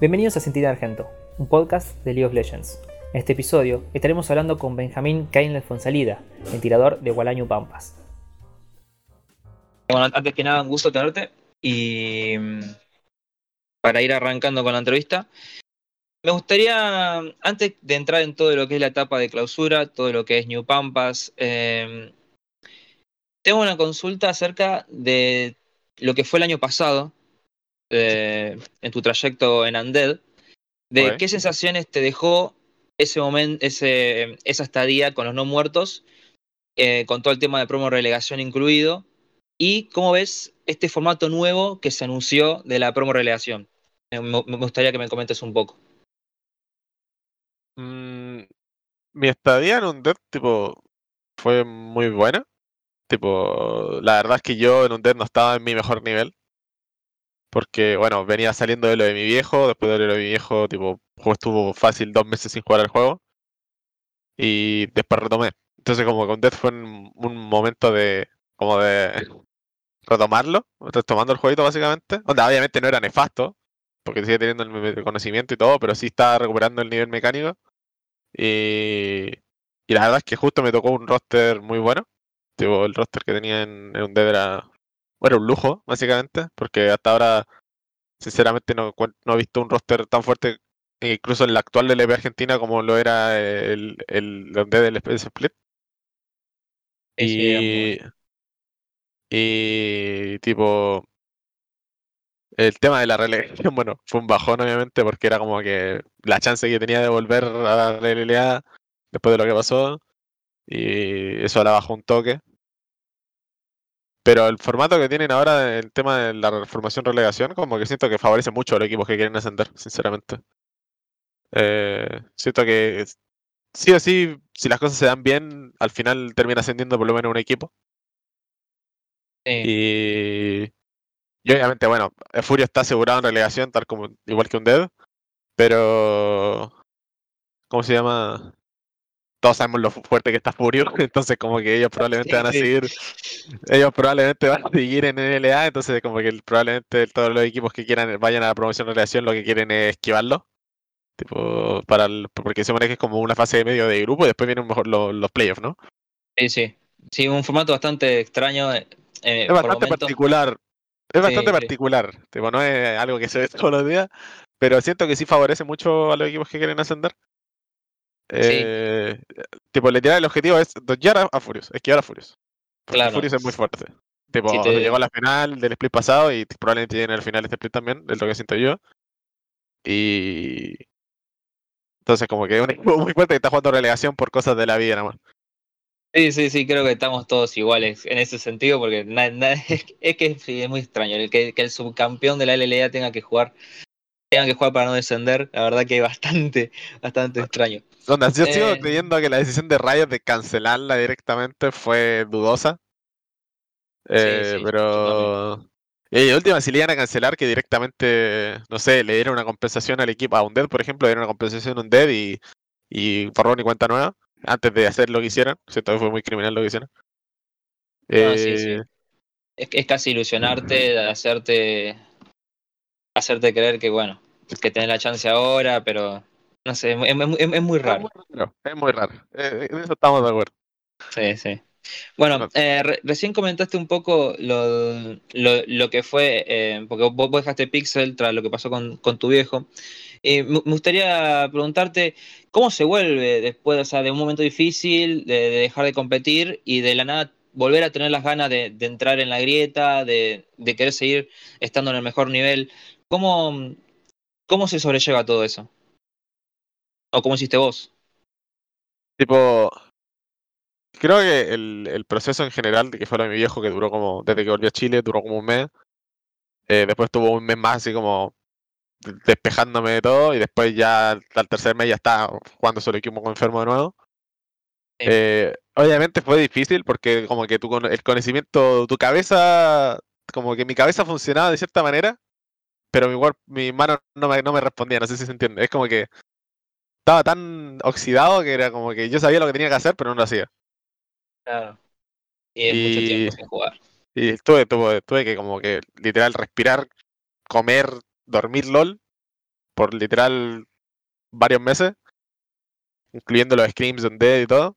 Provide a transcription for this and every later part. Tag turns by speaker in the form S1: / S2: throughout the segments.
S1: Bienvenidos a Sentir Argento, un podcast de League of Legends. En este episodio estaremos hablando con Benjamín Cainles Fonsalida, ventilador de Gualaño Pampas.
S2: Bueno, antes que nada, un gusto tenerte y mm, para ir arrancando con la entrevista, me gustaría, antes de entrar en todo lo que es la etapa de clausura, todo lo que es New Pampas, eh, tengo una consulta acerca de lo que fue el año pasado, eh, en tu trayecto en Undead, de qué sensaciones te dejó ese momento, ese, esa estadía con los no muertos, eh, con todo el tema de promo relegación incluido, y cómo ves este formato nuevo que se anunció de la promo relegación. Me gustaría que me comentes un poco.
S3: Mm, mi estadía en Undead, tipo, fue muy buena. Tipo, la verdad es que yo en Undead no estaba en mi mejor nivel. Porque, bueno, venía saliendo de lo de mi viejo, después de lo de mi viejo, tipo, estuvo fácil dos meses sin jugar al juego. Y después retomé. Entonces, como que Undead fue un, un momento de, como de retomarlo, retomando el jueguito básicamente. Onda, obviamente no era nefasto, porque sigue teniendo el conocimiento y todo, pero sí estaba recuperando el nivel mecánico. Y, y la verdad es que justo me tocó un roster muy bueno. Tipo, el roster que tenía en, en Undead era, bueno, un lujo, básicamente, porque hasta ahora, sinceramente, no, he visto un roster tan fuerte, e incluso en la actual LP Argentina, como lo era el, el Undead del Space Split. Y, y tipo, el tema de la relegación, bueno, fue un bajón obviamente porque era como que la chance que tenía de volver a la LLA después de lo que pasó y eso la bajó un toque. Pero el formato que tienen ahora, el tema de la formación relegación, como que siento que favorece mucho a los equipos que quieren ascender, sinceramente. Eh, siento que sí o sí, si las cosas se dan bien, al final termina ascendiendo por lo menos un equipo.
S2: Sí.
S3: Y, y obviamente, bueno, el Furio está asegurado en relegación, tal como igual que un Dead, pero ¿cómo se llama? Todos sabemos lo fu- fuerte que está Furio, entonces como que ellos probablemente van a
S2: Sí.
S3: seguir, ellos probablemente van a seguir en NLA, entonces como que probablemente todos los equipos que quieran vayan a la promoción de relegación lo que quieren es esquivarlo. Tipo, para el- porque se es como una fase de medio de grupo y después vienen mejor los, los playoffs, ¿no?
S2: Sí, sí. Sí, un formato bastante extraño. eh, eh,
S3: Es
S2: por
S3: bastante
S2: momentos.
S3: particular. Es bastante
S2: Sí, sí.
S3: particular. Tipo, no es algo que se ve todos los días. Pero siento que sí favorece mucho a los equipos que quieren ascender. Eh, tipo, literal, el objetivo es dodgear a, Furious, esquivar a Furious. Porque
S2: Claro.
S3: Furious es muy fuerte. Tipo,
S2: Si te-
S3: llegó a la final del split pasado y probablemente llegue al final de este split también, es lo que siento yo. Y. Entonces, como que es un equipo muy fuerte que está jugando relegación por cosas de la vida, nada más.
S2: Sí, sí, sí, creo que estamos todos iguales en ese sentido, porque na- na- es, es que sí, es muy extraño el que, que el subcampeón de la LLA tenga que jugar, tenga que jugar para no descender, la verdad que es bastante, bastante extraño.
S3: Onda, yo sigo
S2: Eh.
S3: creyendo que la decisión de Riot de cancelarla directamente fue dudosa. Eh,
S2: sí,
S3: pero. Y última, si le iban a cancelar, que directamente, no sé, le dieron una compensación al equipo, a Undead, por ejemplo, le dieron una compensación a Undead y, y borrón y cuenta nueva, antes de hacer lo que hicieron. Siento que fue muy criminal lo que hicieron.
S2: Sí, sí.
S3: Eh,
S2: Es, es casi ilusionarte, hacerte, hacerte creer que, bueno, que tenés la chance ahora, pero no sé, es, es- es- es muy raro.
S3: es muy raro. Eh, en eso estamos de acuerdo.
S2: Sí, sí. Bueno,
S3: No.
S2: eh, re- recién comentaste un poco lo, lo, lo que fue, eh, porque vos, vos dejaste Pixel tras lo que pasó con, con tu viejo. Eh, me me gustaría preguntarte cómo se vuelve después, o sea, de un momento difícil, de, de dejar de competir y de la nada volver a tener las ganas de, de entrar en la grieta, de, de querer seguir estando en el mejor nivel. ¿Cómo, ¿Cómo se sobrelleva todo eso? ¿O cómo hiciste vos?
S3: Tipo, creo que el, el proceso en general de que fuera mi viejo, que duró como, desde que volvió a Chile, duró como un mes. Eh, después tuvo un mes más así como de- despejándome de todo y después ya al tercer mes ya estaba jugando solo equipo con enfermo de nuevo. Eh, obviamente fue difícil porque como que tu, el conocimiento, tu cabeza, como que mi cabeza funcionaba de cierta manera, pero mi, mi mano no me, no me respondía, no sé si se entiende. Es como que estaba tan oxidado que era como que yo sabía lo que tenía que hacer, pero no lo hacía.
S2: Claro. Y es mucho tiempo sin jugar.
S3: Y tuve, tuve, tuve que como que literal respirar, comer, dormir LOL por literal varios meses, incluyendo los scrims de Undead y todo.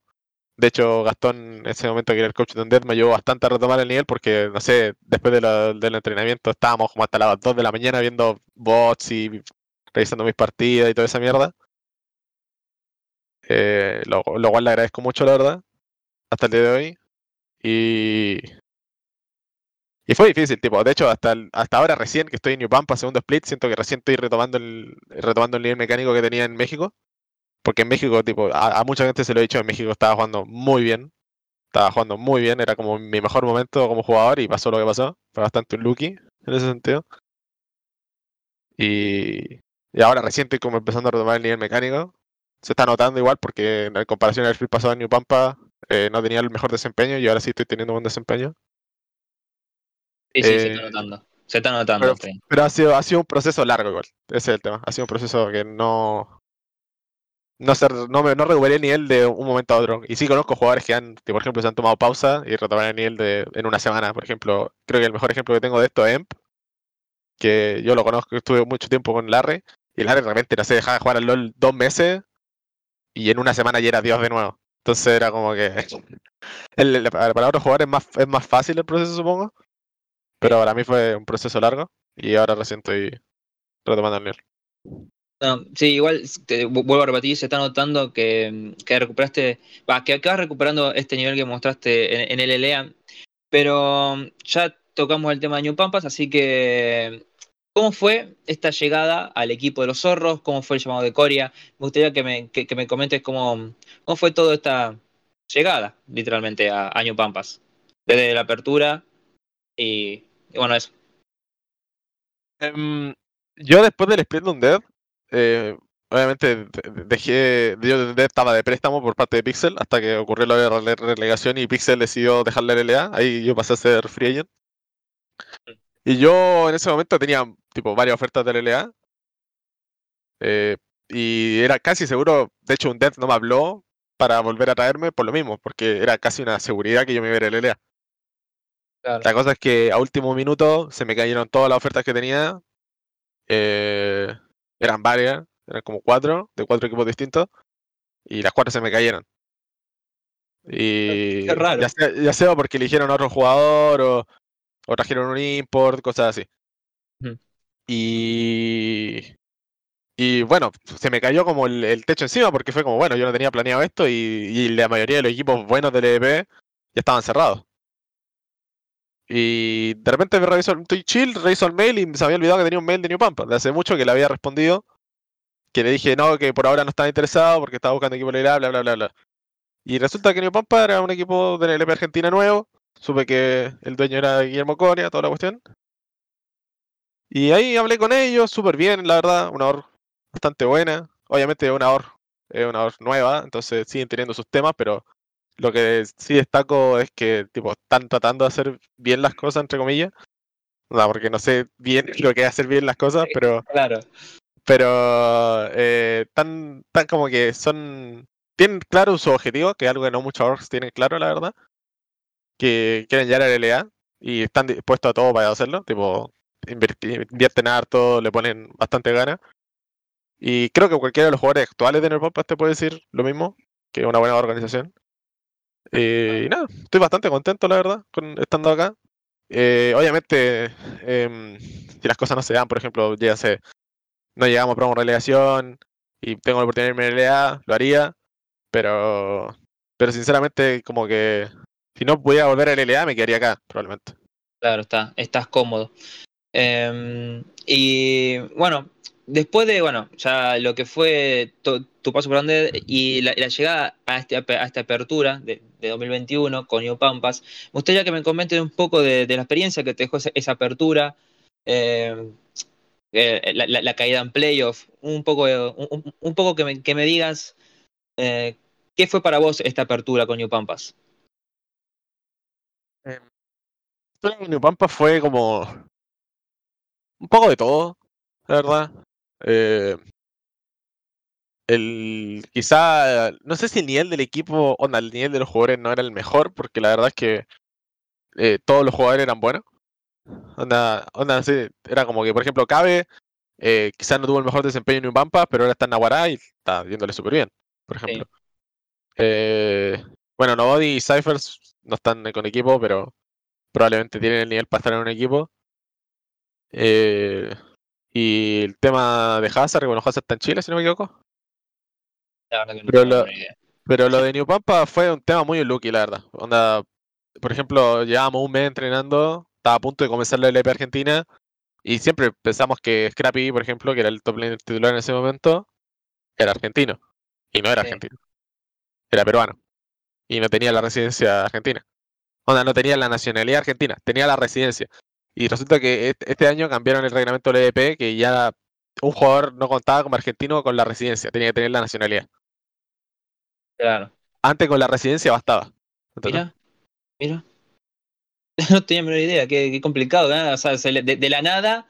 S3: De hecho, Gastón en ese momento que era el coach de Undead me ayudó bastante a retomar el nivel porque, no sé, después del entrenamiento estábamos como hasta las 2 de la mañana viendo bots y revisando mis partidas y toda esa mierda. Eh, lo, lo cual le agradezco mucho, la verdad, hasta el día de hoy. Y, y fue difícil, tipo, de hecho, hasta, el- hasta ahora recién que estoy en New Pampa, segundo split, siento que recién estoy retomando el, retomando el nivel mecánico que tenía en México. Porque en México, tipo, a, a mucha gente se lo he dicho, en México estaba jugando muy bien. Estaba jugando muy bien, era como mi mejor momento como jugador y pasó lo que pasó. Fue bastante un lucky en ese sentido. Y, y ahora recién estoy como empezando a retomar el nivel mecánico. Se está notando igual porque en comparación al split pasado en New Pampa eh, no tenía el mejor desempeño y ahora sí estoy teniendo buen desempeño.
S2: Sí, sí, se
S3: Eh,
S2: está notando. Se está notando.
S3: pero-. Pero ha sido, ha sido un proceso largo igual. Ese es el tema. Ha sido un proceso que no. No, ser, no, me, no recuperé el nivel de un momento a otro. Y sí conozco jugadores que han, que por ejemplo, se han tomado pausa y retoman el nivel de, en una semana. Por ejemplo, creo que el mejor ejemplo que tengo de esto es Emp, que yo lo conozco, estuve mucho tiempo con Larry. Y Larry de repente, no sé, dejaba de jugar al LOL dos meses y en una semana ya era Dios de nuevo. Entonces era como que. para otros jugadores es más, es más fácil el proceso, supongo. Pero para mí fue un proceso largo y ahora recién estoy retomando el nivel.
S2: No, sí, igual te vu- vuelvo a repetir, se está notando que, que recuperaste, va, que acabas recuperando este nivel que mostraste en, en el LLA, pero ya tocamos el tema de New Pampas, así que ¿cómo fue esta llegada al equipo de los zorros? ¿Cómo fue el llamado de Coria? Me gustaría que me, que, me comentes cómo, cómo fue toda esta llegada, literalmente, a, a New Pampas, desde la apertura y, bueno, eso.
S3: Em, yo después del Split Undead, eh, obviamente de- de- dejé, yo estaba de préstamo por parte de Pixel hasta que ocurrió la rele- relegación y Pixel decidió dejar la LLA, ahí yo pasé a ser free agent. Y yo en ese momento tenía tipo varias ofertas de LLA. eh, y era casi seguro, de hecho Undead no me habló para volver a traerme por lo mismo, porque era casi una seguridad que yo me iba a ir a LLA. La cosa es que a último minuto se me cayeron todas las ofertas que tenía. eh, eran varias, eran como cuatro, de cuatro equipos distintos. Y las cuatro se me cayeron. Y
S2: Qué raro.
S3: Ya, sea, ya sea porque eligieron a otro jugador o, o trajeron un import, cosas así. Y. Y bueno, se me cayó como el, el techo encima porque fue como, bueno, yo no tenía planeado esto y, y la mayoría de los equipos buenos del EDP ya estaban cerrados. Y de repente me reviso, estoy chill, reviso el mail y se había olvidado que tenía un mail de New Pampa, de hace mucho que le había respondido, que le dije no, que por ahora no estaba interesado porque estaba buscando equipo la bla, bla, bla, bla. Y resulta que New Pampa era un equipo de LP Argentina nuevo, supe que el dueño era Guillermo Coria, toda la cuestión. Y ahí hablé con ellos, súper bien, la verdad, una OR bastante buena. Obviamente una OR una OR nueva, entonces siguen teniendo sus temas, pero lo que sí destaco es que tipo están tratando de hacer bien las cosas, entre comillas. No, porque no sé bien lo que es hacer bien las cosas, pero
S2: Claro.
S3: pero eh, tan, tan como que son tienen claro su objetivo, que es algo que no muchos orgs tienen claro, la verdad, que quieren llegar a LLA y están dispuestos a todo para hacerlo, tipo invierten harto, le ponen bastante ganas. Y creo que cualquiera de los jugadores actuales de Nerpampas te puede decir lo mismo, que es una buena organización. Eh, y nada, estoy bastante contento, la verdad, con estando acá. Eh, obviamente, em, si las cosas no se dan, por ejemplo, ya sé, no llegamos a promo relegación y tengo la oportunidad de irme a LA, lo haría, pero, pero sinceramente, como que si no pudiera volver a LA, me quedaría acá, probablemente.
S2: Claro, está, estás cómodo. Em, y bueno, después de, bueno, ya lo que fue tu paso por Undead y la, llegada a, este, a esta apertura de, de 2021 con New Pampas, me gustaría que me comentes un poco de, la experiencia que te dejó esa, apertura, em, eh, la, caída en playoff, un poco, eh, un, poco que me, que me digas eh, qué fue para vos esta apertura con New Pampas.
S3: New Pampa fue como un poco de todo, la verdad. Eh, el, quizá, no sé si el nivel del equipo, onda, el nivel de los jugadores no era el mejor, porque la verdad es que eh, todos los jugadores eran buenos. Onda, onda, sí, era como que, por ejemplo, Cabe eh, quizás no tuvo el mejor desempeño en Pampa, pero ahora está en Naguará y está yéndole súper bien, por ejemplo. Eh, bueno, Nobody y Cyphers no están con equipo, pero probablemente tienen el nivel para estar en un equipo. Eh, y el tema de Hazard, bueno, Hazard está en Chile, si no me equivoco. pero, lo, pero lo de New Pampa fue un tema muy lucky, la verdad. Onda, por ejemplo, llevábamos un mes entrenando, estaba a punto de comenzar la LP Argentina, y siempre pensamos que Scrappy, por ejemplo, que era el top laner titular en ese momento, era argentino. Y no era argentino. Era peruano. Y no tenía la residencia argentina. Onda, no tenía la nacionalidad argentina, tenía la residencia. Y resulta que este año cambiaron el reglamento del EDP que ya un jugador no contaba como argentino con la residencia, tenía que tener la nacionalidad.
S2: Claro.
S3: Antes con la residencia bastaba.
S2: Mira, mira. No tenía menor idea, qué, complicado, O sea, de, la nada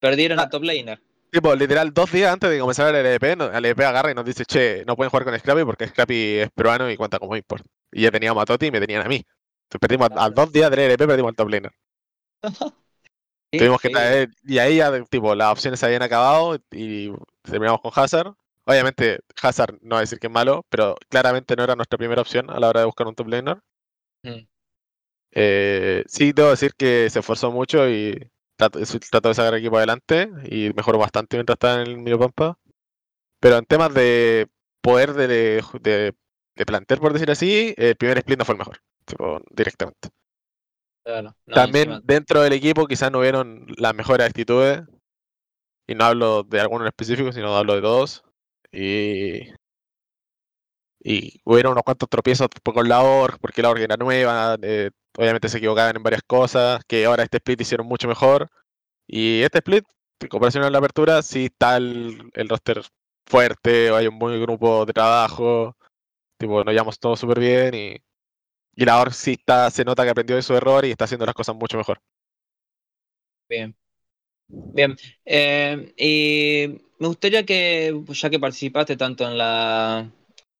S2: perdieron a ah. top laner.
S3: Tipo, literal, dos días antes de comenzar el EDP, el EDP agarra y nos dice, che, no pueden jugar con Scrappy porque Scrappy es peruano y cuenta como import. Y ya teníamos a Toti y me tenían a mí. Entonces perdimos a, dos días del EDP, perdimos al top laner. Tuvimos que traer, y ahí ya, tipo, las opciones se habían acabado y terminamos con Hazard. Obviamente, Hazard no va a decir que es malo, pero claramente no era nuestra primera opción a la hora de buscar un top laner. Mm. Eh, sí, debo decir que se esforzó mucho y trató, de sacar el equipo adelante y mejoró bastante mientras estaba en el medio pampa. Pero en temas de poder de, de, plantear, por decir así, el primer split no fue el mejor, directamente. También dentro del equipo quizás no vieron las mejores actitudes. Y no hablo de alguno en específico, sino hablo de todos. Y, y hubieron unos cuantos tropiezos con la ORG, porque la ORG era nueva, eh, obviamente se equivocaban en varias cosas, que ahora este split hicieron mucho mejor. Y este split, en comparación a la apertura, sí está el, roster fuerte, hay un buen grupo de trabajo, tipo, nos llevamos todos súper bien y y la ORG sí está, se nota que aprendió de su error y está haciendo las cosas mucho mejor.
S2: Bien. Bien. Eh, y me gustaría que, ya que participaste tanto en la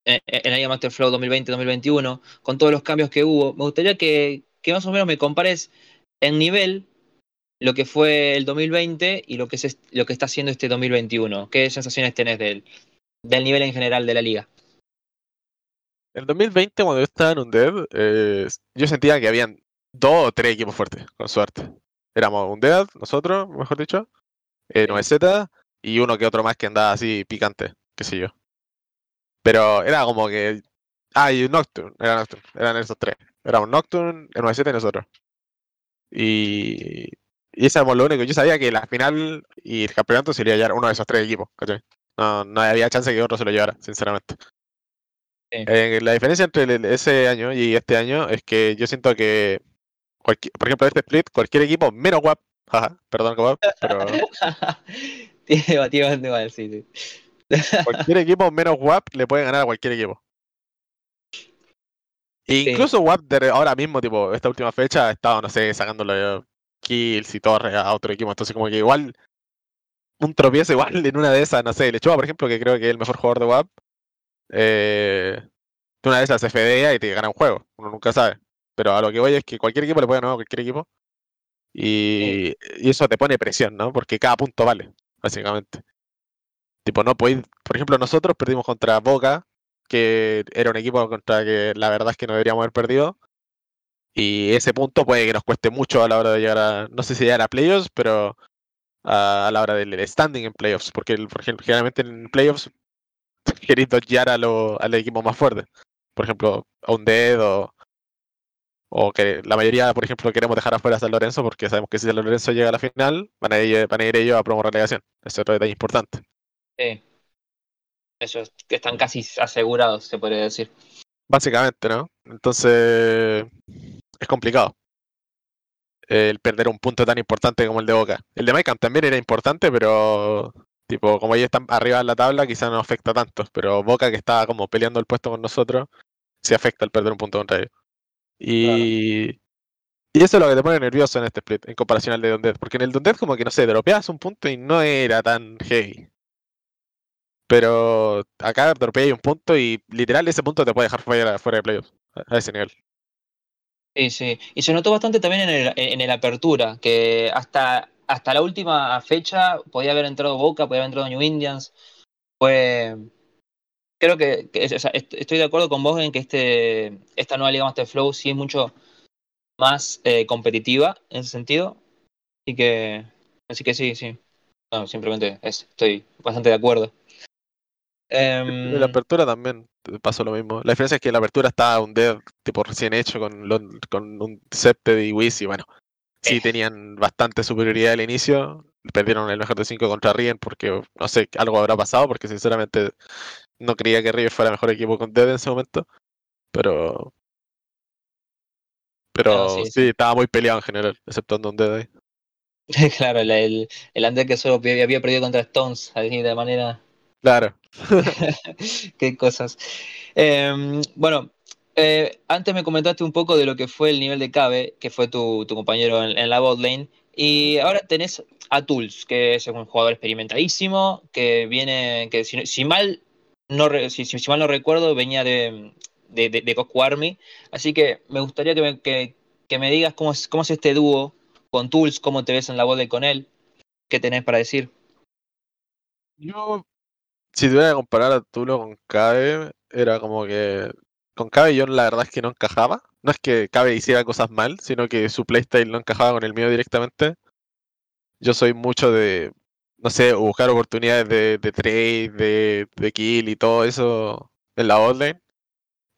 S2: en, Master Flow 2020-2021, con todos los cambios que hubo, me gustaría que, que, más o menos me compares en nivel lo que fue el 2020 y lo que, es, lo que está haciendo este 2021. ¿Qué sensaciones tenés del, del nivel en general de la liga?
S3: En 2020, cuando yo estaba en Undead, eh, yo sentía que habían dos o tres equipos fuertes, con suerte. Éramos Undead, nosotros, mejor dicho, eh, 9Z y uno que otro más que andaba así picante, qué sé yo. Pero era como que. Ah, y Nocturne, era Nocturne, eran esos tres. Éramos Nocturne, el 9Z y nosotros. Y. Y eso era lo único. Yo sabía que la final y el campeonato se iba a llevar uno de esos tres equipos, ¿cachai? No, no había chance que otro se lo llevara, sinceramente. Eh, la diferencia entre ese año y este año es que yo siento que, por ejemplo, este split, cualquier equipo menos WAP, perdón, WAP, pero.
S2: igual, sí,
S3: cualquier equipo menos WAP le puede ganar a cualquier equipo. incluso WAP ahora mismo, tipo, esta última fecha ha estado, no sé, sacándole kills y torres a otro equipo. Entonces, como que igual, un tropiezo igual en una de esas, no sé, Lechuga, por ejemplo, que creo que es el mejor jugador de WAP, eh, una vez se fedea y te gana un juego. Uno nunca sabe. Pero a lo que voy es que cualquier equipo le puede ganar a cualquier equipo. Y, eso te pone presión, ¿no? Porque cada punto vale, básicamente. Tipo, no podéis. Por ejemplo, nosotros perdimos contra Boca, que era un equipo contra que la verdad es que no deberíamos haber perdido. Y ese punto puede que nos cueste mucho a la hora de llegar a. No sé si llegar a playoffs, pero a, la hora del standing en playoffs. Porque, por ejemplo, generalmente en playoffs queréis dodgear a lo, al equipo más fuerte. Por ejemplo, a un dedo. O que la mayoría, por ejemplo, queremos dejar afuera a San Lorenzo porque sabemos que si San Lorenzo llega a la final, van a ir, van a ir ellos a promover relegación. Eso es otro detalle importante.
S2: Sí. Eso es que están casi asegurados, se puede decir.
S3: Básicamente, ¿no? Entonces, es complicado el perder un punto tan importante como el de Boca. El de Maicam también era importante, pero Tipo, como ellos están arriba en la tabla, quizás no afecta tanto, pero Boca que está como peleando el puesto con nosotros, sí afecta el perder un punto contra ellos. Y, y eso es lo que te pone nervioso en este split, en comparación al de Dondet, porque en el Dondet como que no sé, dropeas un punto y no era tan heavy. Pero acá dropeas un punto y literal ese punto te puede dejar fuera, fuera de playoffs, a ese nivel.
S2: Sí, sí. Y se notó bastante también en el, en el apertura, que hasta hasta la última fecha podía haber entrado Boca, podía haber entrado New Indians. Fue. Creo que, que- o sea, est- estoy de acuerdo con vos en que este, esta nueva Liga Master Flow sí es mucho más eh, competitiva en ese sentido. Así que, así que sí, sí. No, simplemente es- estoy bastante de acuerdo. Em,
S3: la apertura también pasó lo mismo. La diferencia es que la apertura estaba un dev tipo recién hecho con, con un Septed y Wiz y bueno, sí
S2: Eh.
S3: tenían bastante superioridad al inicio. Perdieron el mejor de 5 contra Riven porque no sé, algo habrá pasado porque sinceramente no creía que Riven fuera mejor equipo con dev en ese momento. Pero... Pero
S2: sí,
S3: estaba muy peleado en general, exceptuando un dev ahí.
S2: claro, el, el, el que solo había había perdido contra Stones, así de manera.
S3: Claro.
S2: Qué cosas. Eh, bueno, eh, antes me comentaste un poco de lo que fue el nivel de Cabe, que fue tu, compañero en, en la bot lane. Y ahora tenés a Tools, que es un jugador experimentadísimo, que viene, que si, mal no recuerdo, venía de, de, Army. Así que me gustaría que me, digas cómo es, este dúo con Tools, cómo te ves en la bot lane con él, qué tenés para decir.
S3: Yo, si tuviera que comparar a Tulo con Cabe, era como que con Cabe yo la verdad es que no encajaba. No es que Cabe hiciera cosas mal, sino que su playstyle no encajaba con el mío directamente. Yo soy mucho de, no sé, buscar oportunidades de, de trade, de, kill y todo eso en la botlane.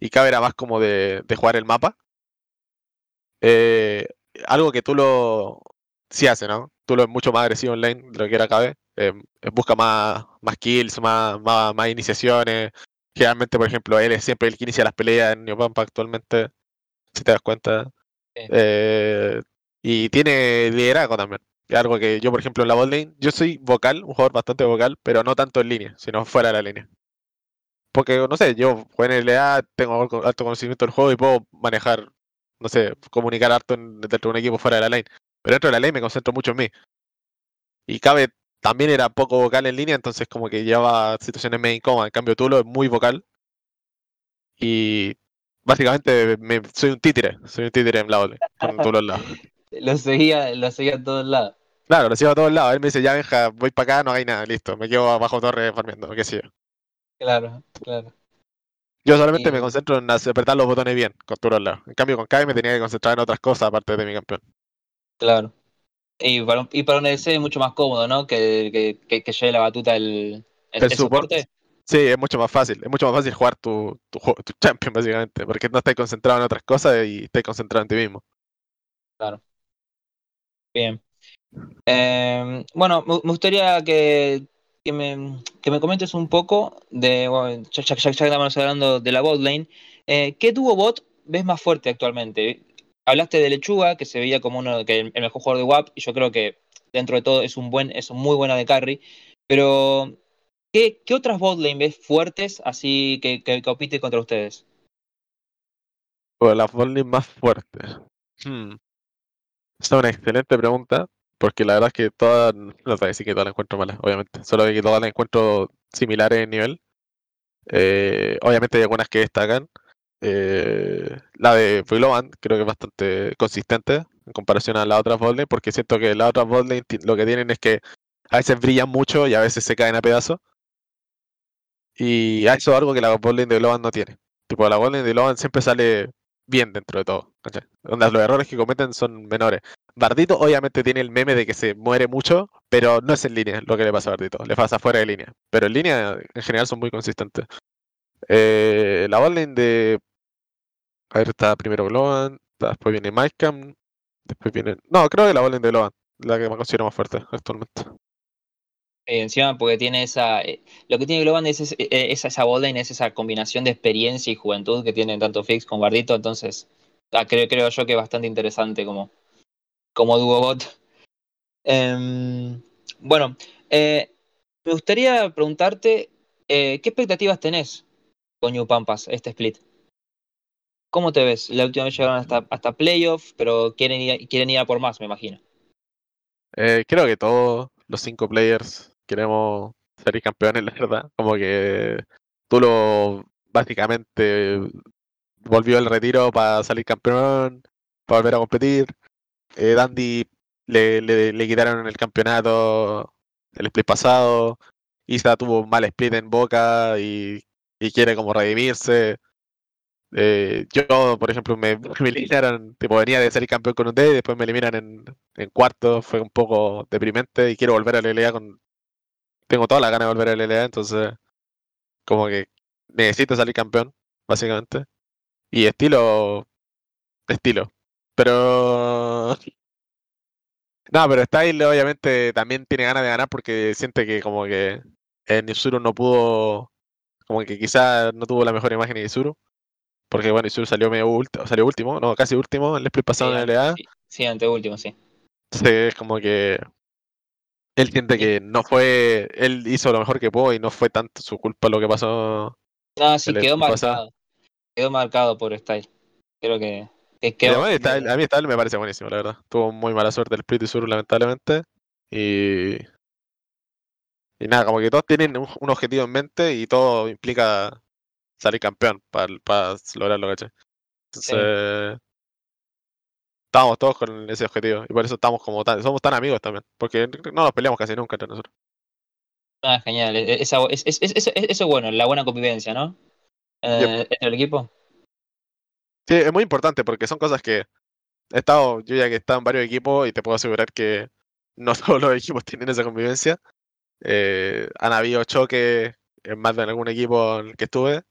S3: Y Cabe era más como de, jugar el mapa. Eh, algo que Tulo sí hace, ¿no? Tulo es mucho más agresivo en lane de lo que era Cabe. Eh, busca más, kills, más, más iniciaciones. Generalmente, por ejemplo, él es siempre el que inicia las peleas en New Pampa actualmente, si te das cuenta.
S2: Sí.
S3: Eh, y tiene liderazgo también. Algo que yo, por ejemplo, en la botlane, yo soy vocal, un jugador bastante vocal, pero no tanto en línea, sino fuera de la línea. Porque, no sé, yo juego en LA, tengo alto alto conocimiento del juego y puedo manejar, no sé, comunicar harto en- dentro de un equipo fuera de la lane. Pero dentro de la lane me concentro mucho en mí. Y Cabe también era poco vocal en línea, entonces como que llevaba situaciones medio incómodas. En cambio, Tulo es muy vocal. Y básicamente me, soy un títere, soy un títere en la botlane, con Tulo al lado.
S2: Lo seguía, lo seguía a todos lados.
S3: Claro, lo sigo a todos lados. Él me dice, ya Benja, voy para acá, no hay nada, listo. Me quedo abajo torre farmeando, qué sé yo.
S2: Claro, claro.
S3: Yo solamente
S2: Y-
S3: me concentro en apretar los botones bien, con Turo al lado. En cambio, con Kai me tenía que concentrar en otras cosas aparte de mi campeón.
S2: Claro. Y para, un- y para un EDC es mucho más cómodo, ¿no? Que, que, que, que lleve la batuta el, el,
S3: El
S2: el
S3: soporte. Sí, es mucho más fácil. Es mucho más fácil jugar tu, tu, tu champion, básicamente. Porque no estás concentrado en otras cosas y estás concentrado en ti mismo.
S2: Bien. Eh, bueno, me, me gustaría que, que, me, que me comentes un poco de, bueno, ya, ya- ya- ya que estamos hablando de la bot lane, eh, ¿qué dúo bot ves más fuerte actualmente? Hablaste de Lechuga, que se veía como uno que el, mejor jugador de WAP, y yo creo que dentro de todo es un buen, es un muy buena de carry, pero ¿qué, qué otras bot lane ves fuertes así que, que, contra ustedes?
S3: O las bowling más fuertes. Hmm. Esta es una excelente pregunta. Porque la verdad es que todas, no te decir que todas las encuentro malas, obviamente. Solo que todas las encuentro similares en nivel. Eh, obviamente hay algunas que destacan. Eh, la de Freeloman creo que es bastante consistente en comparación a las otras botlane, porque siento que las otras botlane lo que tienen es que a veces brillan mucho y a veces se caen a pedazos. Y eso es algo que la botlane de Globan no tiene. Tipo, la botlane de Globan siempre sale bien dentro de todo. ¿cachai? Onda, los errores que cometen son menores. Bardito obviamente tiene el meme de que se muere mucho, pero no es en línea lo que le pasa a Bardito, le pasa fuera de línea. Pero en línea en general son muy consistentes. Eh, la botlane de... A ver, está primero Globan, después viene Micam, después viene... No, creo que la botlane de Globan, la que me considero más fuerte actualmente.
S2: Eh, encima porque tiene esa... eh, lo que tiene Globan es, es- eh, esa, esa lane, es esa combinación de experiencia y juventud que tienen tanto Fix como Bardito, entonces ah, creo, creo yo que es bastante interesante como, como dúo bot. Em, bueno, eh, me gustaría preguntarte, eh, ¿qué expectativas tenés con New Pampas, este split? ¿Cómo te ves? La última vez llegaron hasta, hasta playoff, pero quieren ir, quieren ir a por más, me imagino.
S3: Eh, creo que todos los cinco players queremos ser campeones, la verdad. Como que Tulo básicamente volvió el retiro para salir campeón, para volver a competir. Eh, Dandy le, le, le quitaron el campeonato el split pasado. Isa tuvo un mal split en Boca y, y quiere como redimirse. Eh, yo, por ejemplo, me, me eliminaron, tipo, venía de ser campeón con un D y después me eliminan en, en cuarto, fue un poco deprimente y quiero volver a la LLA con... Tengo toda la ganas de volver a la LLA, entonces como que necesito salir campeón, básicamente. Y estilo... Estilo. Pero... No, pero Style obviamente también tiene ganas de ganar porque siente que como que en Isuru no pudo... Como que quizás no tuvo la mejor imagen de Isuru. Porque bueno, Isuru salió medio último, salió último, no, casi último en el split pasado
S2: Sí,
S3: en la LA.
S2: Sí, sí, anteúltimo, sí.
S3: Sí, es como que él siente que no fue, él hizo lo mejor que pudo y no fue tanto su culpa lo que pasó.
S2: No, sí, quedó
S3: pasado.
S2: marcado. Quedó marcado por Style. Creo que, que
S3: Y
S2: quedó.
S3: además, está- a mí Style me parece buenísimo, la verdad. Tuvo muy mala suerte el split y sur, lamentablemente. Y. Y nada, como que todos tienen un, un objetivo en mente y todo implica salir campeón para lograrlo, ¿cachai? Entonces. Estábamos todos con ese objetivo y por eso estamos como tan, somos tan amigos también, porque no nos peleamos casi nunca entre nosotros.
S2: Ah, genial. E- e- Esa, es, es- es- es- eso es bueno, la buena convivencia, ¿no? Eh, en el equipo.
S3: Sí, es muy importante porque son cosas que he estado, yo ya que he estado en varios equipos y te puedo asegurar que no todos los equipos tienen esa convivencia. Eh, han habido choques en más de algún equipo en el que estuve,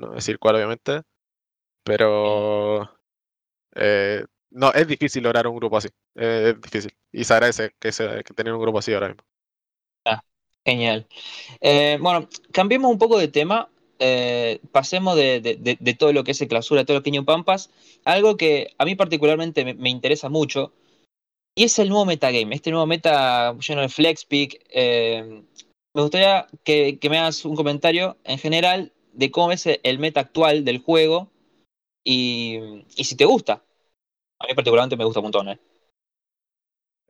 S3: no voy a decir cuál obviamente, pero eh, no, es difícil lograr un grupo así, eh, es difícil. Y se agradece que, se, que tener un grupo así ahora mismo.
S2: Genial. Eh, bueno, cambiemos un poco de tema. pasemos de, de- de- de todo lo que es el clausura, todo lo que es New Pampas, algo que a mí particularmente me, me interesa mucho, y es el nuevo metagame, este nuevo meta lleno de flex pick. eh, me gustaría que, que me hagas un comentario en general de cómo es el meta actual del juego y, y si te gusta. A mí particularmente me gusta un montón, ¿eh?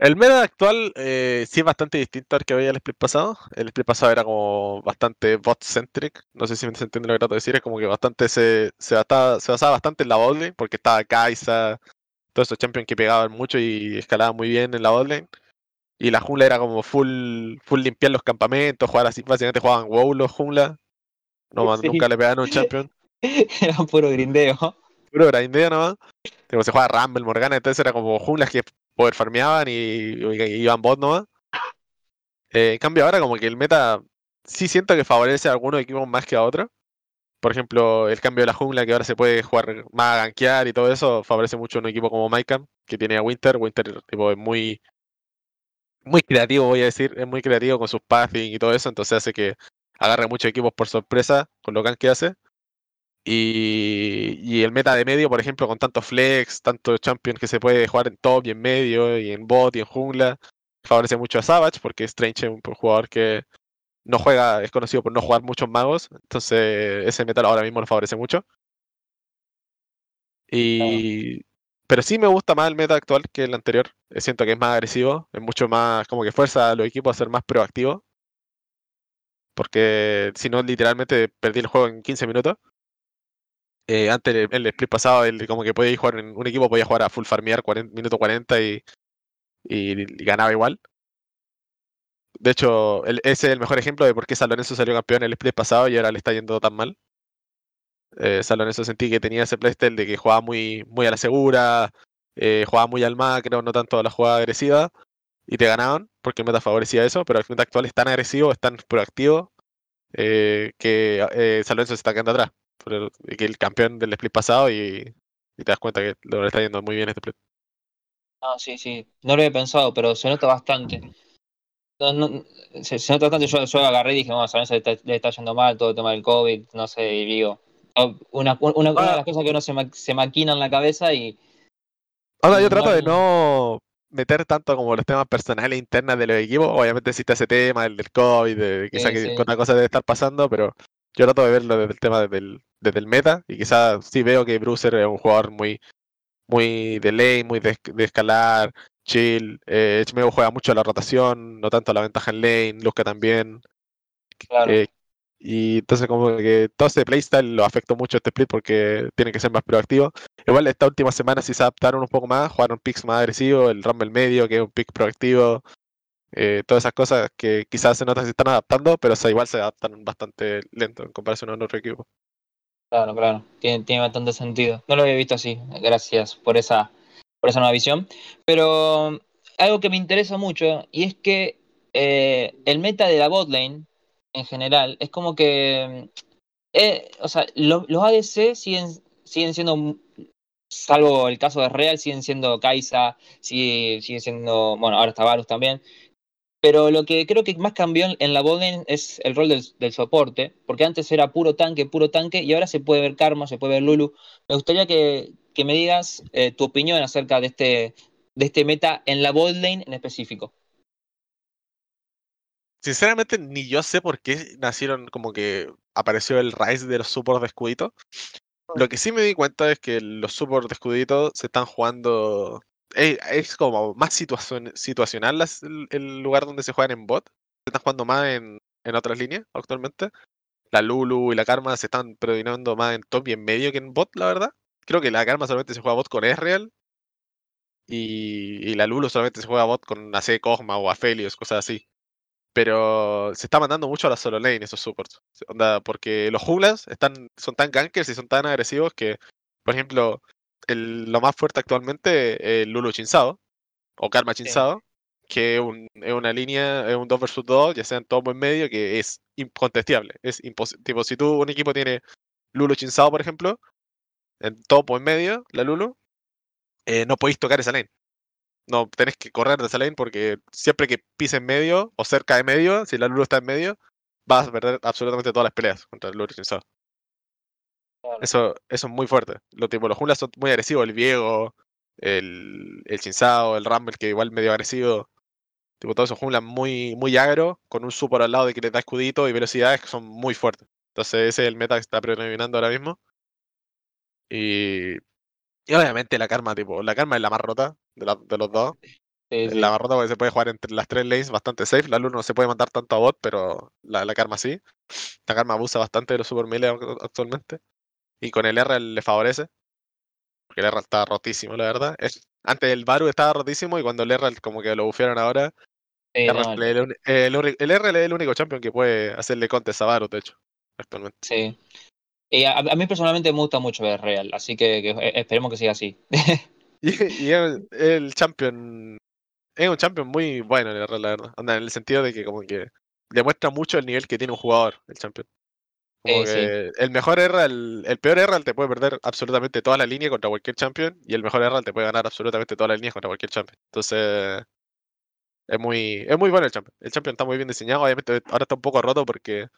S3: El meta actual eh, sí es bastante distinto al que veía el split pasado. El split pasado era como bastante bot-centric. No sé si me entiende lo que trato de decir. Es como que bastante se, se, basaba, se basaba bastante en la botlane, porque estaba Kaisa, todos esos champions que pegaban mucho y escalaban muy bien en la botlane. Y la jungla era como full, full limpiar los campamentos, jugar así, básicamente jugaban WoW los jungla. No, man,
S2: Sí.
S3: nunca le pegaban a un champion.
S2: Era puro grindeo.
S3: Puro grindeo nomás. Tipo, se jugaba Rumble, Morgana, entonces era como junglas que poder farmeaban y, y- y iban bot nomás. Eh, en cambio ahora como que el meta sí siento que favorece a algunos equipos más que a otros. Por ejemplo, el cambio de la jungla que ahora se puede jugar más a gankear y todo eso favorece mucho a un equipo como Mycam, que tiene a Winter. Winter tipo, es muy muy creativo, voy a decir, es muy creativo con sus pathing y todo eso, entonces hace que agarre muchos equipos por sorpresa con lo que hace. Y, y el meta de medio, por ejemplo, con tantos flex, tantos champions que se puede jugar en top y en medio, y en bot y en jungla, favorece mucho a Savage, porque Strange es un jugador que no juega, es conocido por no jugar muchos magos, entonces ese meta ahora mismo lo favorece mucho. Y, pero sí me gusta más el meta actual que el anterior. Siento que es más agresivo, es mucho más, como que fuerza a los equipos a ser más proactivos. Porque si no, literalmente perdí el juego en 15 minutos. Eh, antes, el, el split pasado, el, como que podía jugar en un equipo podía jugar a full farmear 40, minuto 40 y, ganaba igual. De hecho, ese es el mejor ejemplo de por qué San Lorenzo salió campeón el split pasado y ahora le está yendo tan mal. Eh, sentí que tenía ese playstyle de que jugaba muy, muy a la segura, eh, jugaba muy al macro, no tanto a la jugada agresiva, y te ganaban, porque el meta favorecía eso, pero el meta actual es tan agresivo, es tan proactivo, eh, que eh, San Lorenzo se está quedando atrás. El- que el campeón del split pasado y, y te das cuenta que le está yendo muy bien este split.
S2: Ah, sí, sí. No lo había pensado, pero se nota bastante. No, no, se, se nota bastante. Yo, yo agarré y dije, vamos, a ver, le está, le está yendo mal todo el tema del COVID, no sé, y digo. Una, una, de las cosas que uno se, ma- se maquina en la cabeza y.
S3: Ahora yo trato de
S2: no.
S3: Meter tanto como los temas personales internos de los equipos. Obviamente existe ese tema, el del COVID, de quizá
S2: Sí,
S3: que
S2: sí.
S3: otra cosa debe estar pasando, pero yo trato de verlo desde el tema desde el, desde el meta. Y quizás sí veo que Bruiser es un jugador muy, muy de lane, muy de, de escalar, chill. Eh, HMU juega mucho a la rotación, no tanto a la ventaja en lane, Luzca también.
S2: Claro.
S3: Eh, Y entonces como que todo ese playstyle lo afectó mucho este split porque tienen que ser más proactivos. Igual esta última semana sí se adaptaron un poco más, jugaron picks más agresivos, el Rumble medio que es un pick proactivo, eh, todas esas cosas que quizás se nota que se están adaptando, pero igual se adaptan bastante lento en comparación a otro equipo.
S2: Claro, claro, tiene, tiene bastante sentido. No lo había visto así, gracias por esa, por esa nueva visión. Pero algo que me interesa mucho, y es que eh, el meta de la botlane en general es como que, eh, o sea, los ADC siguen, siguen siendo, salvo el caso de Real, siguen siendo Kaisa, sigue, sigue siendo, bueno, ahora está Varus también. Pero lo que creo que más cambió en la botlane es el rol del, soporte, porque antes era puro tanque, puro tanque, y ahora se puede ver Karma, se puede ver Lulu. Me gustaría que, que me digas eh, tu opinión acerca de este, de este meta en la botlane en específico.
S3: Sinceramente, ni yo sé por qué nacieron como que apareció el Rise de los supports de escudito. Lo que sí me di cuenta es que los supports de escudito se están jugando. Es, como más situacional el, lugar donde se juegan en bot. Se están jugando más en, otras líneas actualmente. La Lulu y la Karma se están predominando más en top y en medio que en bot, la verdad. Creo que la Karma solamente se juega bot con Ezreal. Y, la Lulu solamente se juega bot con AC Cosma o Aphelios, cosas así pero se está mandando mucho a la solo lane esos supports. Onda, porque los junglas están, son tan gankers y son tan agresivos que, por ejemplo, el, lo más fuerte actualmente es Lulu Chinsao o Karma Chinsao, que es una línea, es un 2 vs 2, ya sea en todo en medio, que es incontestable. Es tipo, si tú, un equipo tiene Lulu Chinsao, por ejemplo, en topo en medio, la Lulu, eh, no podéis tocar esa lane no tenés que correr de esa lane porque siempre que pise en medio o cerca de medio, si la Lulu está en medio, vas a perder absolutamente todas las peleas contra el Lulu Eso, eso es muy fuerte. Lo, tipo, los junglas son muy agresivos, el Viego, el, el Chinsao, el Rumble, que igual medio agresivo. Tipo, todos esos junglas muy, muy agro, con un super al lado de que les da escudito y velocidades que son muy fuertes. Entonces ese es el meta que está predominando ahora mismo. Y y obviamente la karma, tipo, la karma es la más rota de, de los dos. La más rota porque se puede jugar entre las tres lanes bastante safe. La luz no se puede mandar tanto a bot, pero la, la karma sí. La karma abusa bastante de los super melee actualmente. Y con el R le favorece. Porque el R está rotísimo, la verdad. Es, antes el Baru estaba rotísimo y cuando el R como que lo bufearon ahora. el, R es el único champion que puede hacerle contest a Baru, de hecho, actualmente.
S2: Sí. Y a, mí personalmente me gusta mucho ver Real, así que, eh, esperemos que siga así.
S3: y, el, champion es un champion muy bueno la verdad. en el sentido de que como que demuestra mucho el nivel que tiene un jugador, el champion. Como que el mejor Herald, el, peor Herald te puede perder absolutamente toda la línea contra cualquier champion y el mejor Herald te puede ganar absolutamente toda la línea contra cualquier champion. Entonces, es muy, es muy bueno el champion. El champion está muy bien diseñado. Obviamente ahora está un poco roto porque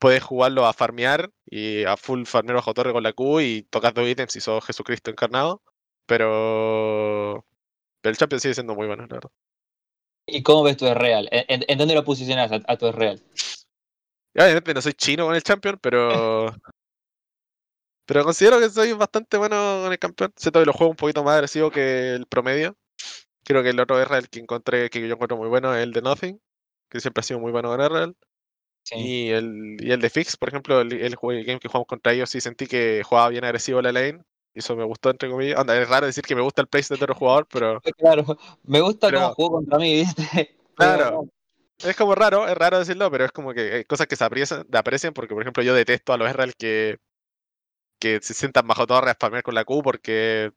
S3: puedes jugarlo a farmear y a full farmear bajo torre con la Q y tocando ítems si sos Jesucristo encarnado. Pero, el champion sigue siendo muy bueno, la verdad.
S2: ¿Y cómo ves tu real? ¿En, dónde lo posicionas a, tu real?
S3: Obviamente no soy chino con el champion, pero. pero considero que soy bastante bueno con el campeón. Siento que lo juego un poquito más agresivo que el promedio. Creo que el otro RL que encontré, que yo encuentro muy bueno, es el de Nothing, que siempre ha sido muy bueno con RL. Y, el, y el de Fix, por ejemplo, el, el, game que jugamos contra ellos, sí sentí que jugaba bien agresivo la lane. Eso me gustó, entre comillas. Anda, es raro decir que me gusta el playstyle de otro jugador, pero.
S2: Claro, me gusta cómo jugó contra mí, ¿viste?
S3: Claro. Es como raro, es raro decirlo, pero es como que hay cosas que se aprecian, aprecian porque, por ejemplo, yo detesto a los RL que, que se sientan bajo torre a spamear con la Q porque,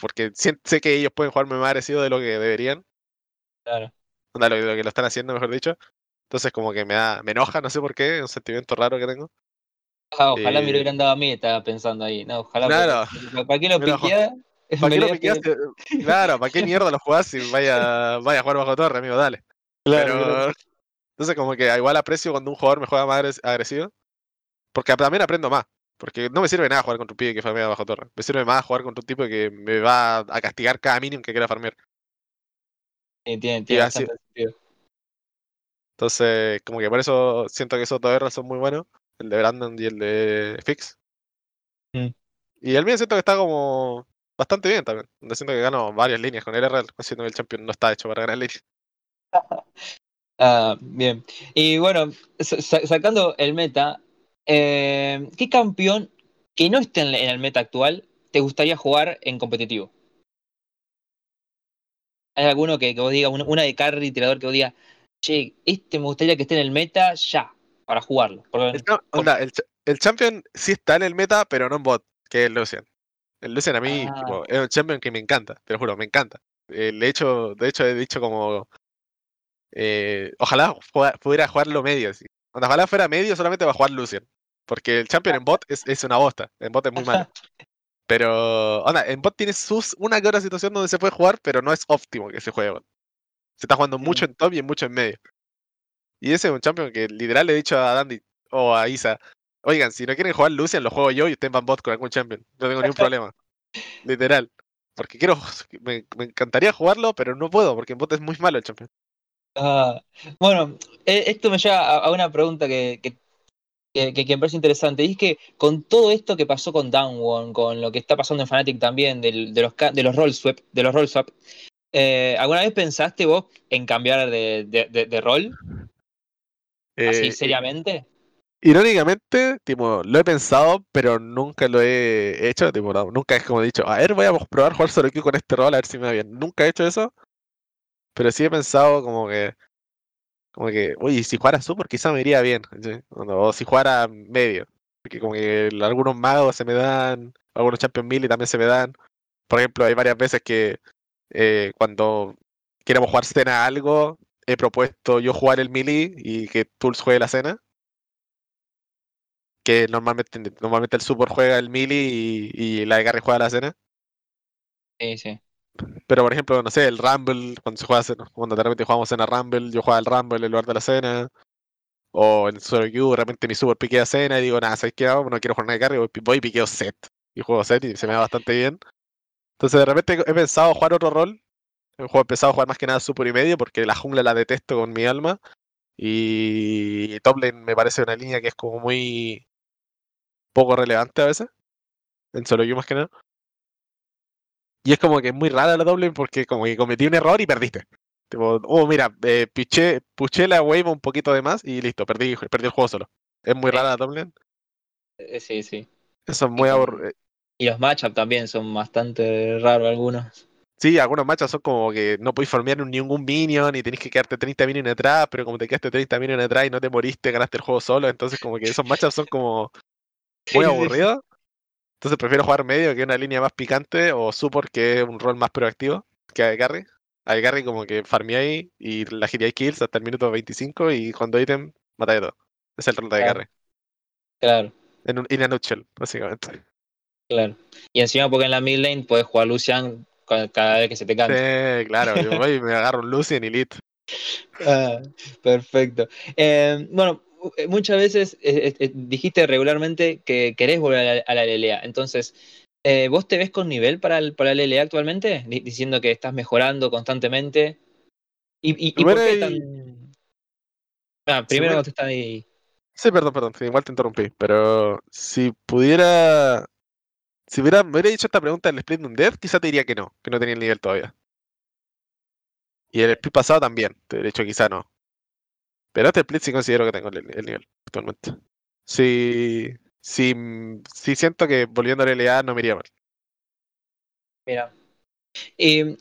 S3: porque sé que ellos pueden jugarme más agresivo de lo que deberían.
S2: Claro.
S3: Onda, lo, lo que lo están haciendo, mejor dicho. Entonces como que me da, me enoja, no sé por qué, es un sentimiento raro que tengo.
S2: Ah, ojalá me lo eh, hubieran dado a mí, estaba pensando ahí. No, ojalá.
S3: Claro.
S2: ¿Para, qué lo piquea?
S3: ¿Para qué lo piqueaste? Claro, ¿para qué mierda lo jugás si vaya, vaya a jugar bajo torre, amigo? Dale. Claro, Entonces como que igual aprecio cuando un jugador me juega más agresivo. Porque también aprendo más. Porque no me sirve nada jugar contra un pibe que farmea bajo torre. Me sirve más jugar contra un tipo que me va a castigar cada mínimo que quiera farmear.
S2: Entiendo, entiendo.
S3: Entonces, como que por eso siento que esos dos R son muy buenos, el de Brandon y el de Fix. Mm. Y el mío siento que está como bastante bien también. Donde siento que gano varias líneas con el R, siento que el champion no está hecho para ganar líneas.
S2: Ah, bien. Y bueno, sa- sa- sacando el meta, eh, ¿qué campeón que no esté en el meta actual te gustaría jugar en competitivo? ¿Hay alguno que, que vos digas, una, una de carry tirador que vos digas, che, este me gustaría que esté en el meta ya, para jugarlo?
S3: El, cha- onda, el, cha- el champion sí está en el meta, pero no en bot, que es Lucian. El Lucian a mí
S2: Ah.
S3: tipo, es un champion que me encanta, te lo juro, me encanta. Eh, de, hecho, de hecho, he dicho como. eh, ojalá pudiera jugarlo medio. así. Ojalá fuera medio solamente para jugar Lucian. Porque el champion en bot es, es una bosta. En bot es muy malo. Pero, onda, en bot tiene sus, una que otra situación donde se puede jugar, pero no es óptimo que se juegue bot. Se está jugando mucho en top y mucho en medio. Y ese es un champion que literal le he dicho a Dandy o a Isa, oigan, si no quieren jugar Lucian, lo juego yo y ustedes van bot con algún champion. No tengo ningún problema. Literal. Porque quiero, me, me encantaría jugarlo, pero no puedo, porque en bot es muy malo el champion.
S2: Ah, bueno, eh, esto me lleva a, una pregunta que, que, que- que- que me parece interesante. Y es que con todo esto que pasó con Downone, con lo que está pasando en Fnatic también, del- de, los, de los roll swap, de los roll swap, eh, ¿alguna vez pensaste vos en cambiar de, de- de- de rol? Así
S3: Eh,
S2: seriamente.
S3: Irónicamente, tipo, lo he pensado, pero nunca lo he hecho. Tipo, no, nunca es como he dicho, a ver, voy a probar jugar solo Q con este rol a ver si me va bien. Nunca he hecho eso. Pero sí he pensado como que, como que, oye, si jugara super quizá me iría bien. ¿sí? O, no, o si jugara medio. Porque como que el- algunos magos se me dan, algunos champion melee también se me dan. Por ejemplo, hay varias veces que eh, cuando queremos jugar cena a algo, he propuesto yo jugar el melee y que Tools juegue la cena que normalmente, normalmente el support juega el melee y, y la de carry juega la cena.
S2: Sí, sí.
S3: Pero por ejemplo, no sé, el Rumble, cuando se juega cuando de repente jugamos cena Rumble, yo juego el Rumble en lugar de la cena. O en solo queue, de repente mi super piquea cena y digo, nada, ¿sabes qué hago? No quiero jugar nada de carry, voy, voy y piqueo set. Y juego set y se me da bastante bien. Entonces de repente he pensado jugar otro rol. He empezado a jugar más que nada super y medio porque la jungla la detesto con mi alma. Y top lane me parece una línea que es como muy poco relevante a veces. En solo queue más que nada. Y es como que es muy rara la lane porque como que cometí un error y perdiste. Tipo, oh mira, eh, piché, puché la wave un poquito de más y listo, perdí, perdí el juego solo. Es muy rara la lane.
S2: Eh, Sí, sí.
S3: Eso es muy aburrido.
S2: Y los matchups también son bastante raros algunos.
S3: Sí, algunos matches son como que no podéis farmear ningún minion y tenés que quedarte 30 minions atrás, pero como te quedaste 30 minions atrás y no te moriste, ganaste el juego solo, entonces como que esos matchups son como muy aburridos. Entonces prefiero jugar medio, que una línea más picante, o support, que es un rol más proactivo que a de carry. A de carry como que farmeáis y la giráis kills hasta el minuto 25 y cuando ítem matáis todo. Es el rol de
S2: Claro.
S3: carry.
S2: Claro,
S3: En un in a nutshell, básicamente.
S2: claro. Y encima porque en la mid lane puedes jugar Lucian cada vez que se te cante.
S3: Sí, claro, yo voy y me agarro un Lucian y lit.
S2: Ah, perfecto. Eh, bueno, eh, muchas veces eh, eh, dijiste regularmente que querés volver a la, a la LLA. Entonces, ¿vos te ves con nivel para, el, para la LLA actualmente? Di- diciendo que estás mejorando constantemente. ¿Y, y, y por qué tan...? Ah, primero
S3: Primero-
S2: contesta ahí.
S3: Sí, perdón, perdón, sí, igual te interrumpí, pero si pudiera, si hubiera, me hubiera dicho esta pregunta en el split de un dev, quizá te diría que no, que no tenía el nivel todavía. Y el split pasado también, te hubiera dicho quizá no. Pero este split sí considero que tengo el, el nivel actualmente. Sí, sí, sí siento que volviendo a LLA no me iría mal.
S2: Mira. Y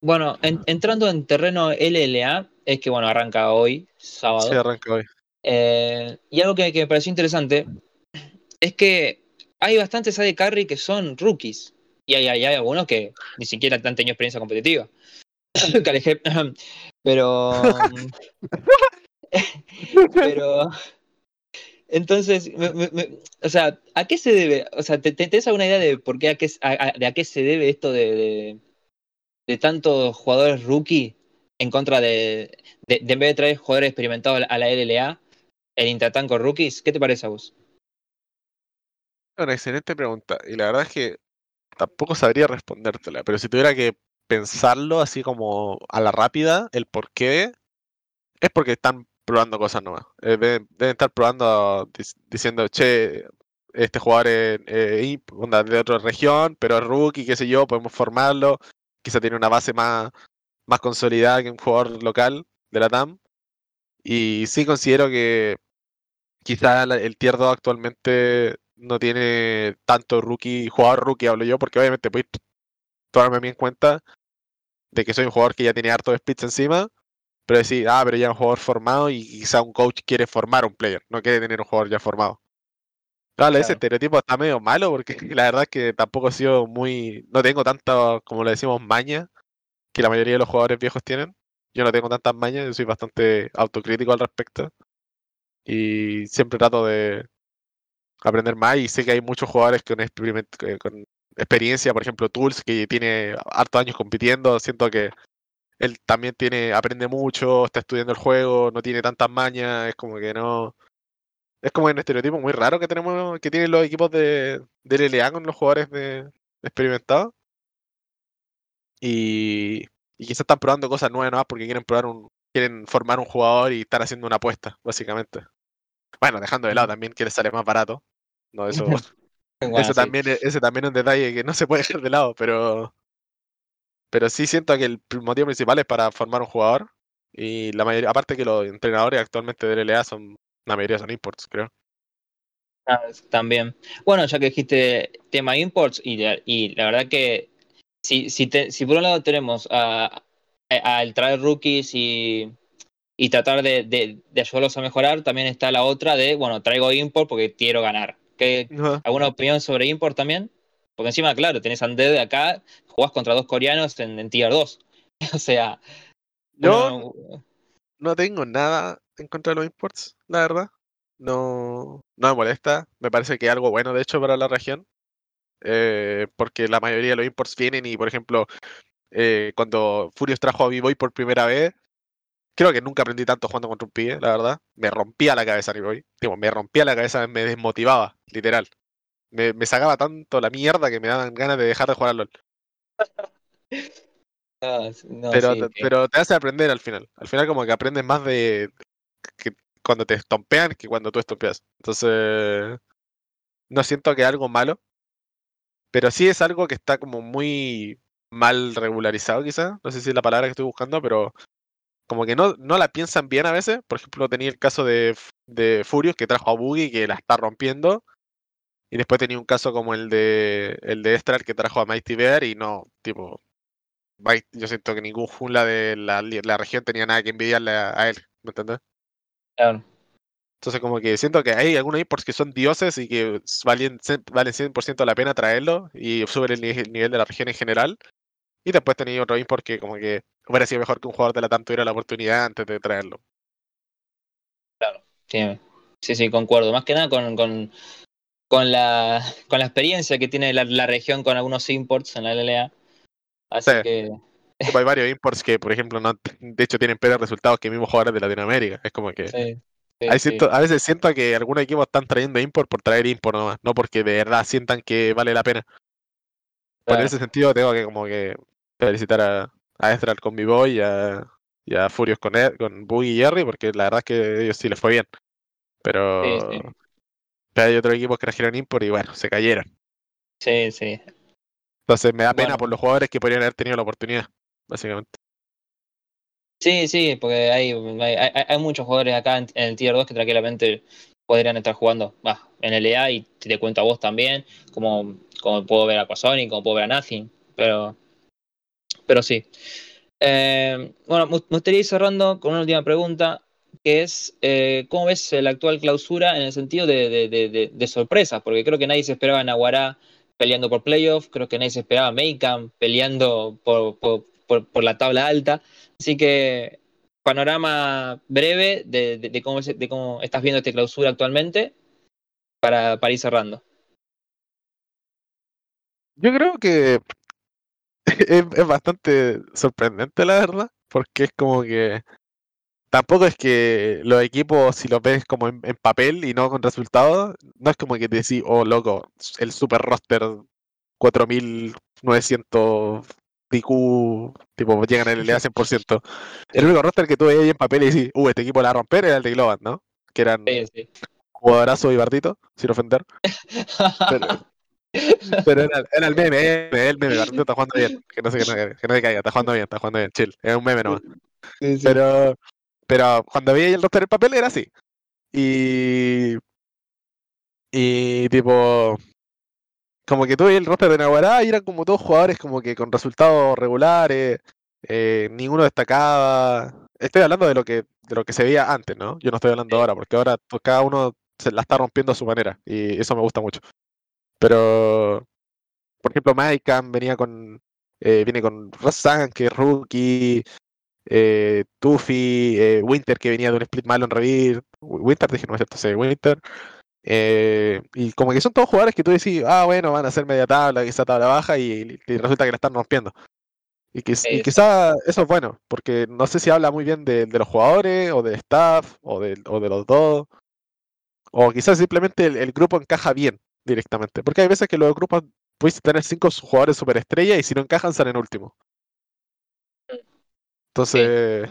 S2: bueno, en- entrando en terreno LLA, es que bueno, arranca hoy, sábado.
S3: Sí, arranca hoy.
S2: Eh, y algo que, que me pareció interesante es que hay bastantes AD Carry que son rookies. Y hay, algunos que ni siquiera han tenido experiencia competitiva. Pero. pero. Entonces, me- o sea, ¿a qué se debe? O sea, ¿te, te- ¿tenés alguna idea de por qué a qué, a- de a qué se debe esto de, de, tantos jugadores rookie en contra de, de, en vez de traer jugadores experimentados a la LLA, el Intertank con rookies? ¿Qué te parece a vos?
S3: Una excelente pregunta. Y la verdad es que tampoco sabría respondértela, pero si tuviera que pensarlo así como a la rápida, el por qué, es porque están probando cosas nuevas. Eh, deben, estar probando, dic- diciendo, che, este jugador es eh, de otra región, pero es rookie, qué sé yo, podemos formarlo. Quizá tiene una base más, más consolidada que un jugador local de la TAM. Y sí considero que quizá el tier 2 actualmente no tiene tanto rookie, jugador rookie hablo yo, porque obviamente podéis tomarme a mí en cuenta de que soy un jugador que ya tiene harto speeds encima, pero decir, ah, pero ya es un jugador formado y quizá un coach quiere formar un player, no quiere tener un jugador ya formado. Ese
S2: Claro.
S3: estereotipo está medio malo porque la verdad es que tampoco he sido muy. No tengo tanta, como le decimos, maña que la mayoría de los jugadores viejos tienen. Yo no tengo tantas mañas, yo soy bastante autocrítico al respecto. Y siempre trato de aprender más. Y sé que hay muchos jugadores con, experiment- que- con experiencia, por ejemplo, Tools, que tiene hartos años compitiendo. Siento que él también tiene, aprende mucho, está estudiando el juego, no tiene tantas mañas, es como que no. Es como un estereotipo muy raro que tenemos, que tienen los equipos de, de LLA con los jugadores de, experimentados. Y, y quizás están probando cosas nuevas porque quieren probar un, quieren formar un jugador y están haciendo una apuesta, básicamente. Bueno, dejando de lado también que les sale más barato. No, eso,
S2: Bueno,
S3: eso
S2: sí.
S3: también, es- ese también es un detalle que no se puede dejar de lado, pero pero sí siento que el motivo principal es para formar un jugador. Y la mayoría, aparte que los entrenadores actualmente de LLA son, la mayoría son imports, creo.
S2: Ah, También. Bueno, ya que dijiste tema imports, y, la- y la verdad que si, si, te- si por un lado tenemos a, a- al traer rookies y, y tratar de, de- de ayudarlos a mejorar, también está la otra de, bueno, traigo import porque quiero ganar. ¿Qué,
S3: Ajá.
S2: ¿Alguna opinión sobre import también? Porque encima, claro, tenés Undead de acá, jugás contra dos coreanos en, en Tier 2. o sea,
S3: Yo
S2: uno-
S3: no tengo nada en contra de los imports, la verdad. No, no me molesta. Me parece que es algo bueno, de hecho, para la región. Eh, porque la mayoría de los imports vienen y, por ejemplo, eh, cuando Furious trajo a B-Boy por primera vez, creo que nunca aprendí tanto jugando contra un pibe, la verdad. Me rompía la cabeza. Tipo, me rompía la cabeza, me desmotivaba, literal. Me, me sacaba tanto la mierda que me daban ganas de dejar de jugar al LOL.
S2: ah, no,
S3: pero,
S2: sí,
S3: te,
S2: que-
S3: pero te hace aprender al final. Al final como que aprendes más de que cuando te estompean que cuando tú estompeas. Entonces, no siento que es algo malo. Pero sí es algo que está como muy mal regularizado quizás. No sé si es la palabra que estoy buscando, pero como que no, no la piensan bien a veces. Por ejemplo, tenía el caso de, de Furious que trajo a Boogie que la está rompiendo. Y después tenía un caso como el de el de Estral que trajo a Mighty Bear y no, tipo, yo siento que ningún jungla de la, la región tenía nada que envidiarle a, a él, ¿me entendés?
S2: claro.
S3: Entonces como que siento que hay algunos imports que son dioses y que valen, valen 100% la pena traerlo y suben el nivel de la región en general. Y después tenía otro import que como que hubiera sido mejor que un jugador de la TAM tuviera la oportunidad antes de traerlo.
S2: Sí, sí, sí, concuerdo. Más que nada con, con, con, la, con la experiencia que tiene la, la región con algunos imports en la LLA. Así
S3: Sí.
S2: que,
S3: hay varios imports que, por ejemplo, no, de hecho tienen peores resultados que mismos jugadores de Latinoamérica. Es como que...
S2: sí, sí,
S3: Ahí
S2: sí.
S3: siento- a veces siento que algunos equipos están trayendo import por traer import nomás, no porque de verdad sientan que vale la pena. Por
S2: Claro.
S3: ese sentido tengo que como que felicitar a, a Estral con B-Boy y a, y a Furious con, Ed- con Boogie y Jerry, porque la verdad es que a ellos sí les fue bien. Pero,
S2: Sí, sí.
S3: pero hay otros equipos que trajeron import y bueno, se cayeron.
S2: Sí, sí.
S3: Entonces me da pena
S2: Bueno.
S3: por los jugadores que podrían haber tenido la oportunidad, básicamente.
S2: Sí, sí, porque hay- hay muchos jugadores acá en, en el Tier 2 que tranquilamente podrían estar jugando en LA y te cuento a vos también, como, como puedo ver a Quasonic, como puedo ver a Nothing, pero, pero sí. Eh, bueno, me gustaría ir cerrando con una última pregunta, que es, eh, ¿cómo ves la actual clausura en el sentido de, de, de, sorpresas? Porque creo que nadie se esperaba a Naguará peleando por playoff, creo que nadie se esperaba a peleando por, por, por la tabla alta. Así que, panorama breve de, cómo, de cómo estás viendo esta clausura actualmente para, para ir cerrando.
S3: Yo creo que es, es bastante sorprendente, la verdad, porque es como que tampoco es que los equipos, si los ves como en, en papel y no con resultados, no es como que te decís, oh, loco, el super roster 4900 DQ, tipo, llegan al LA 100%. El único roster que veías ahí en papel y decís, uh, este equipo la va a romper era el de Globan, ¿no? Que eran
S2: Sí, sí.
S3: jugadorazo y Bardito, sin ofender. Pero, pero era, era el meme, eh, el meme, Bardito está jugando bien. Que no, se, que, no, que no se caiga, está jugando bien, está jugando bien, chill. Es un meme nomás.
S2: Sí, sí.
S3: Pero, Pero cuando veía el roster en el papel era así. Y. Y tipo. Como que tuve el roster de Naguará y eran como todos jugadores como que con resultados regulares. eh, ninguno destacaba. Estoy hablando de lo que de lo que se veía antes, ¿no? Yo no estoy hablando
S2: Sí.
S3: ahora, porque ahora to- cada uno se la está rompiendo a su manera. Y eso me gusta mucho. Pero. Por ejemplo, Maikan venía con. eh, viene con Rosan, que es rookie. Eh, Tuffy, eh, Winter que venía de un split malo en Revir. Winter, dije, no es cierto, sí, Winter. Eh, y como que son todos jugadores que tú decís, ah, bueno, van a ser media tabla, quizá tabla baja, y, y resulta que la están rompiendo. Y,
S2: Eso.
S3: quizá eso es bueno, porque no sé si habla muy bien de, de los jugadores, o del staff, o de, o de los dos. O quizás simplemente el, el grupo encaja bien directamente. Porque hay veces que los grupos puedes tener cinco jugadores superestrella y si no encajan salen último. Entonces,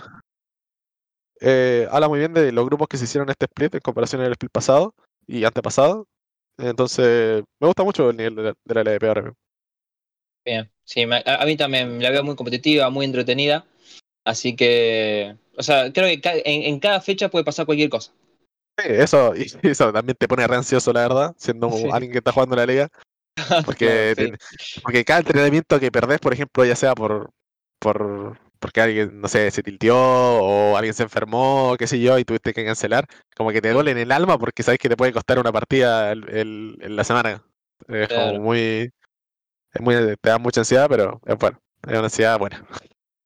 S3: eh, habla muy bien de los grupos que se hicieron en este split en comparación al split pasado y antepasado. Entonces, me gusta mucho el nivel de la, de la LDP ahora mismo.
S2: Bien, sí, a, mí también la veo muy competitiva, muy entretenida. Así que, o sea, creo que en, en cada fecha puede pasar cualquier cosa.
S3: Sí, eso, y eso también te pone re ansioso, la verdad, siendo
S2: Sí.
S3: alguien que está jugando en la liga. Porque,
S2: sí.
S3: porque cada entrenamiento que perdés, por ejemplo, ya sea por, por porque alguien, no sé, se tilteó o alguien se enfermó, qué sé yo, y tuviste que cancelar, como que te duele en el alma porque sabes que te puede costar una partida el- el- en la semana. Es
S2: Claro.
S3: como muy, es muy, te da mucha ansiedad, pero es bueno, es una ansiedad buena.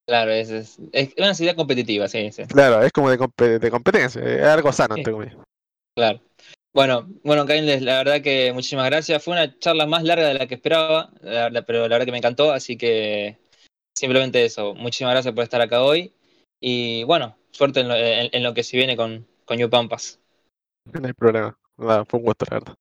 S2: Claro, es, es, es una ansiedad competitiva, sí, sí,
S3: Claro, es como de, de competencia, es algo sano,
S2: Sí.
S3: entre comillas.
S2: claro. Bueno, bueno, Kyle, la verdad que muchísimas gracias. Fue una charla más larga de la que esperaba, la- la- pero la verdad que me encantó, así que simplemente eso. Muchísimas gracias por estar acá hoy. Y bueno, suerte en lo, en- en lo que se viene con, con New Pampas.
S3: No hay problema. Nada, fue un gusto, la verdad.